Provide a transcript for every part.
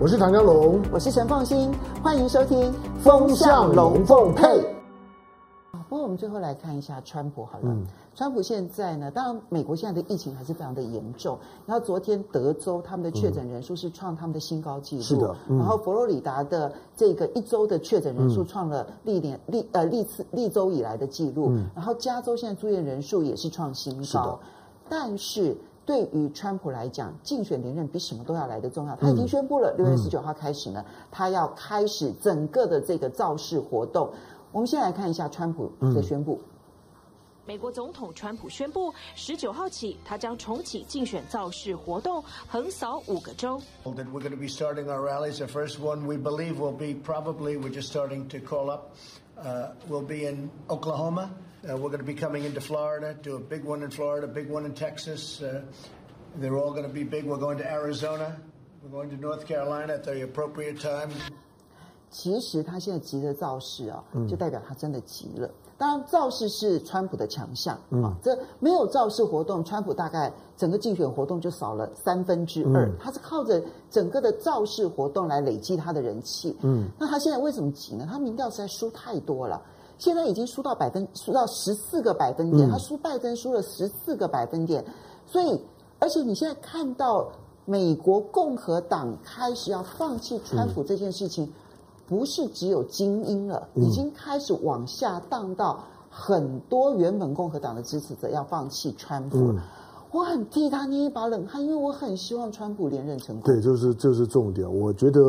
我是唐江龙，我是陈凤欣，欢迎收听《风向龙凤配》。不过我们最后来看一下川普好了。嗯、川普现在呢，当然美国现在的疫情还是非常的严重。然后昨天德州他们的确诊人数是创他们的新高纪录。是的。嗯、然后佛罗里达的这个一周的确诊人数创了历年历呃历次历周以来的纪录。嗯、然后加州现在住院人数也是创新高。是的。但是。对于川普来讲，竞选连任比什么都要来得重要。他已经宣布了，六月十九号开始呢，他要开始整个的这个造势活动。我们先来看一下川普的宣布。美国总统川普宣布，十九号起，他将重启竞选造势活动，横扫五个州。We're going to be starting our rallies. The first one we believe will be probably we're just starting to call up. Uh, we'll be in Oklahoma. Uh, we're going to be coming into Florida, do a big one in Florida, big one in Texas. Uh, they're all going to be big. We're going to Arizona. We're going to North Carolina at the appropriate time. 其实他现在急着造势啊，就代表他真的急了。当然，造势是川普的强项，嗯，这没有造势活动，川普大概整个竞选活动就少了三分之二。他是靠着整个的造势活动来累积他的人气，嗯。那他现在为什么急呢？他民调实在输太多了，现在已经输到百分，输到十四个百分点，他输拜登输了十四个百分点，所以，而且你现在看到美国共和党开始要放弃川普这件事情。不是只有精英了，已经开始往下荡到很多原本共和党的支持者要放弃川普。嗯、我很替他捏一把冷汗，因为我很希望川普连任成功。对，就是就是重点。我觉得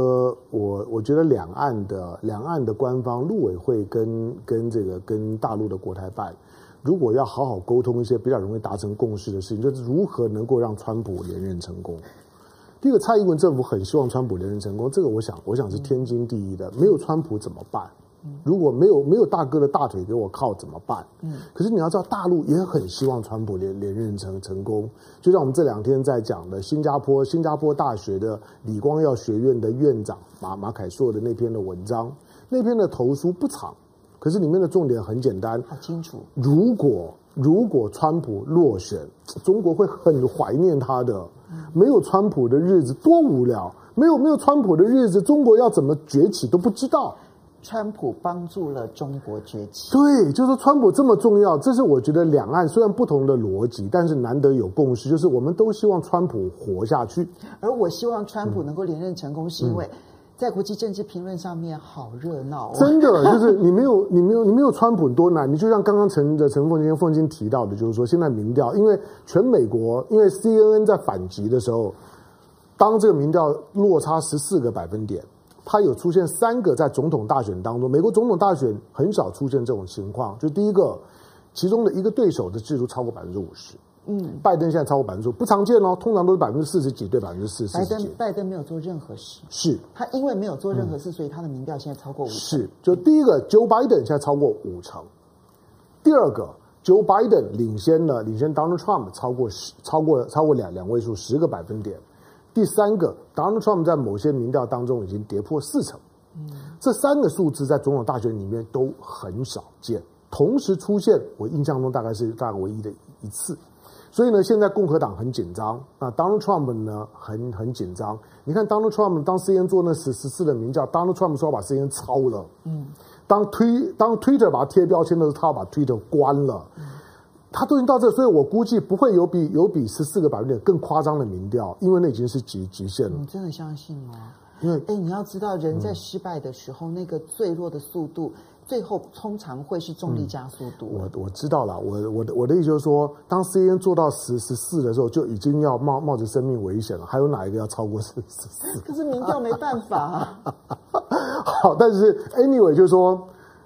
我我觉得两岸的两岸的官方陆委会跟跟这个跟大陆的国台办，如果要好好沟通一些比较容易达成共识的事情，就是如何能够让川普连任成功。第一个，蔡英文政府很希望川普连任成功，这个我想，我想是天经地义的。没有川普怎么办？如果没有没有大哥的大腿给我靠怎么办？嗯，可是你要知道，大陆也很希望川普连连任成成功。就像我们这两天在讲的，新加坡新加坡大学的李光耀学院的院长马马凯硕的那篇的文章，那篇的投书不长，可是里面的重点很简单，好清楚。如果如果川普落选，中国会很怀念他的。没有川普的日子多无聊，没有没有川普的日子，中国要怎么崛起都不知道。川普帮助了中国崛起，对，就是说川普这么重要，这是我觉得两岸虽然不同的逻辑，但是难得有共识，就是我们都希望川普活下去。而我希望川普能够连任成功，是因为。在国际政治评论上面好热闹，真的就是你没有 你没有你没有川普多难，你就像刚刚陈的陈凤馨凤金提到的，就是说现在民调，因为全美国，因为 CNN 在反击的时候，当这个民调落差十四个百分点，它有出现三个在总统大选当中，美国总统大选很少出现这种情况，就第一个，其中的一个对手的制度超过百分之五十。嗯，拜登现在超过百分之五，不常见哦，通常都是百分之四十几对百分之四十几。拜登拜登没有做任何事，是他因为没有做任何事，嗯、所以他的民调现在超过五成。是，就第一个，Joe Biden 现在超过五成。第二个，Joe Biden 领先了，领先 Donald Trump 超过十，超过超过两两位数十个百分点。第三个，Donald Trump 在某些民调当中已经跌破四成。嗯，这三个数字在总统大选里面都很少见，同时出现，我印象中大概是大概唯一的一次。所以呢，现在共和党很紧张，那 Donald Trump 呢很很紧张。你看 Donald Trump 当 CNN 做那十十四的民调，Donald Trump 说要把 CNN 抄了。嗯。当推当 Twitter 把它贴标签的时候，他要把 Twitter 关了。嗯。他都已经到这，所以我估计不会有比有比十四个百分点更夸张的民调，因为那已经是极极限了。你真的相信吗？因为哎，你要知道，人在失败的时候，嗯、那个坠落的速度。最后通常会是重力加速度。嗯、我我知道了，我我的我的意思就是说，当 CNN 做到十十四的时候，就已经要冒冒着生命危险了。还有哪一个要超过十十四？可是民调没办法、啊。好，但是 anyway 就是说，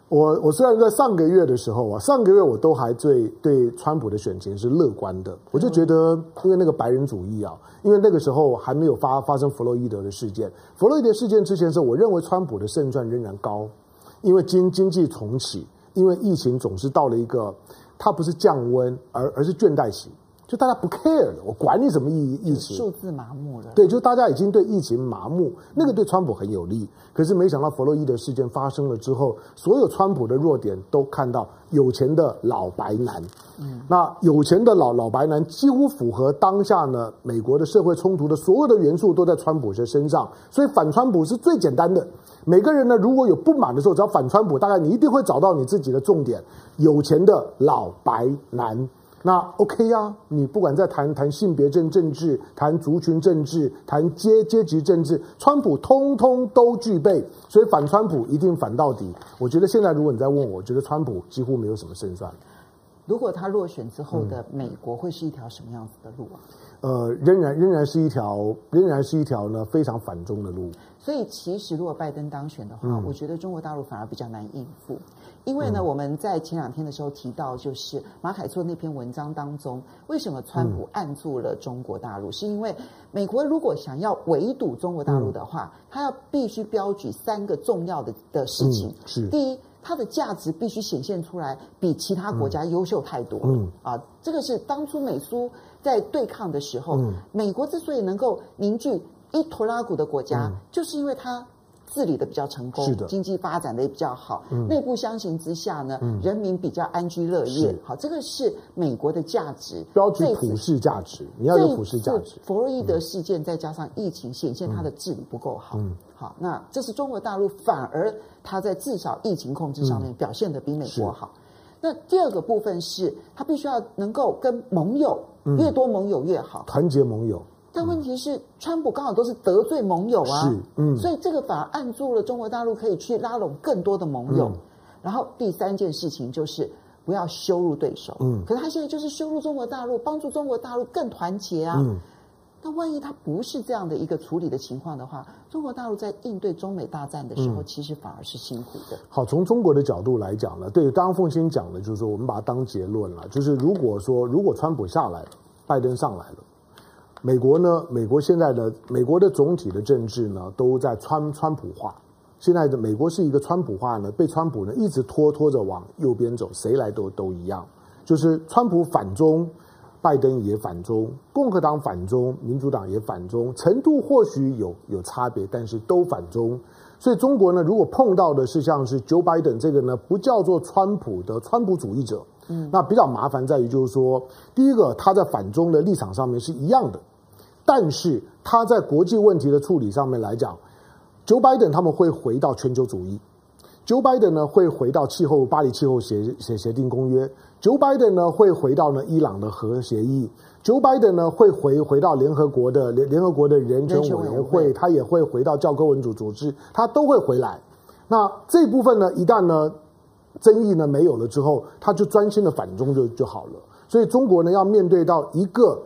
我我虽然在上个月的时候啊，上个月我都还最对川普的选情是乐观的。我就觉得，因为那个白人主义啊，因为那个时候还没有发发生弗洛伊德的事件。弗洛伊德事件之前的时候，我认为川普的胜算仍然高。因为经经济重启，因为疫情总是到了一个，它不是降温，而而是倦怠型。就大家不 care 了，我管你什么疫疫情，数字麻木了。对，就大家已经对疫情麻木，那个对川普很有利。可是没想到弗洛伊德事件发生了之后，所有川普的弱点都看到有钱的老白男。嗯，那有钱的老老白男几乎符合当下呢美国的社会冲突的所有的元素都在川普的身上，所以反川普是最简单的。每个人呢如果有不满的时候，只要反川普，大概你一定会找到你自己的重点。有钱的老白男。那 OK 呀、你不管在谈谈性别政政治、谈族群政治、谈阶阶级政治，川普通通都具备，所以反川普一定反到底。我觉得现在如果你再问我，我觉得川普几乎没有什么胜算。如果他落选之后的美国会是一条什么样子的路啊？呃，仍然仍然是一条仍然是一条呢非常反中的路。所以其实如果拜登当选的话，嗯、我觉得中国大陆反而比较难应付。因为呢，嗯、我们在前两天的时候提到，就是马凯错那篇文章当中，为什么川普按住了中国大陆？嗯、是因为美国如果想要围堵中国大陆的话，他、嗯、要必须标举三个重要的的事情。嗯、是第一，它的价值必须显现出来，比其他国家优秀太多。嗯啊，这个是当初美苏在对抗的时候，嗯、美国之所以能够凝聚一拖拉古的国家，嗯、就是因为它。治理的比较成功，是的，经济发展的也比较好，嗯、内部相形之下呢，嗯、人民比较安居乐业。好，这个是美国的价值，标准普世价值。你要有普世价值。弗洛伊德事件再加上疫情，显现它的治理不够好。嗯，好，那这是中国大陆反而它在至少疫情控制上面表现的比美国好。嗯、那第二个部分是，它必须要能够跟盟友越多盟友越好，团结盟友。但问题是，川普刚好都是得罪盟友啊，是，嗯，所以这个反而按住了中国大陆可以去拉拢更多的盟友。嗯、然后第三件事情就是不要羞辱对手，嗯，可是他现在就是羞辱中国大陆，帮助中国大陆更团结啊。嗯，那万一他不是这样的一个处理的情况的话，中国大陆在应对中美大战的时候，其实反而是辛苦的。好，从中国的角度来讲呢，对，刚刚凤馨讲的就是说，我们把它当结论了，就是如果说如果川普下来了，拜登上来了。美国呢？美国现在的美国的总体的政治呢，都在川川普化。现在的美国是一个川普化呢，被川普呢一直拖拖着往右边走，谁来都都一样。就是川普反中，拜登也反中，共和党反中，民主党也反中，程度或许有有差别，但是都反中。所以中国呢，如果碰到的是像是 Joe Biden 这个呢，不叫做川普的川普主义者，嗯，那比较麻烦在于就是说，第一个他在反中的立场上面是一样的。但是他在国际问题的处理上面来讲，Joe Biden 他们会回到全球主义，Joe Biden 呢会回到气候巴黎气候协协协定公约，Joe Biden 呢会回到呢伊朗的核协议，Joe Biden 呢会回回到联合国的联联合国的人权委员会，他也会回到教科文组组织，他都会回来。那这部分呢，一旦呢争议呢没有了之后，他就专心的反中就就好了。所以中国呢要面对到一个。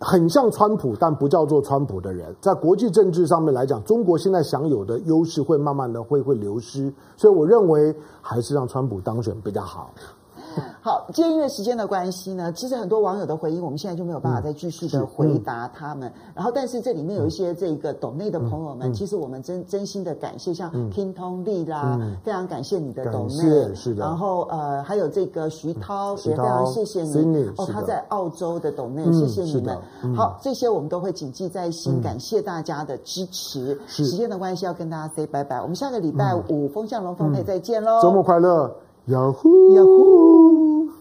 很像川普，但不叫做川普的人，在国际政治上面来讲，中国现在享有的优势会慢慢的会会流失，所以我认为还是让川普当选比较好。好，因为时间的关系呢，其实很多网友的回应，我们现在就没有办法再继续的回答他们。嗯、然后，但是这里面有一些这个懂内的朋友们，其实我们真真心的感谢，像听通力啦，嗯、非常感谢你的懂内，是的。然后呃，还有这个徐涛，嗯、也非常谢谢你。哦，他在澳洲的懂内，嗯、谢谢你们。嗯、好，这些我们都会谨记在心，嗯、感谢大家的支持。是。时间的关系，要跟大家 say 拜拜，我们下个礼拜五风向龙凤配再见喽，周末快乐。Yahoo! Yahoo!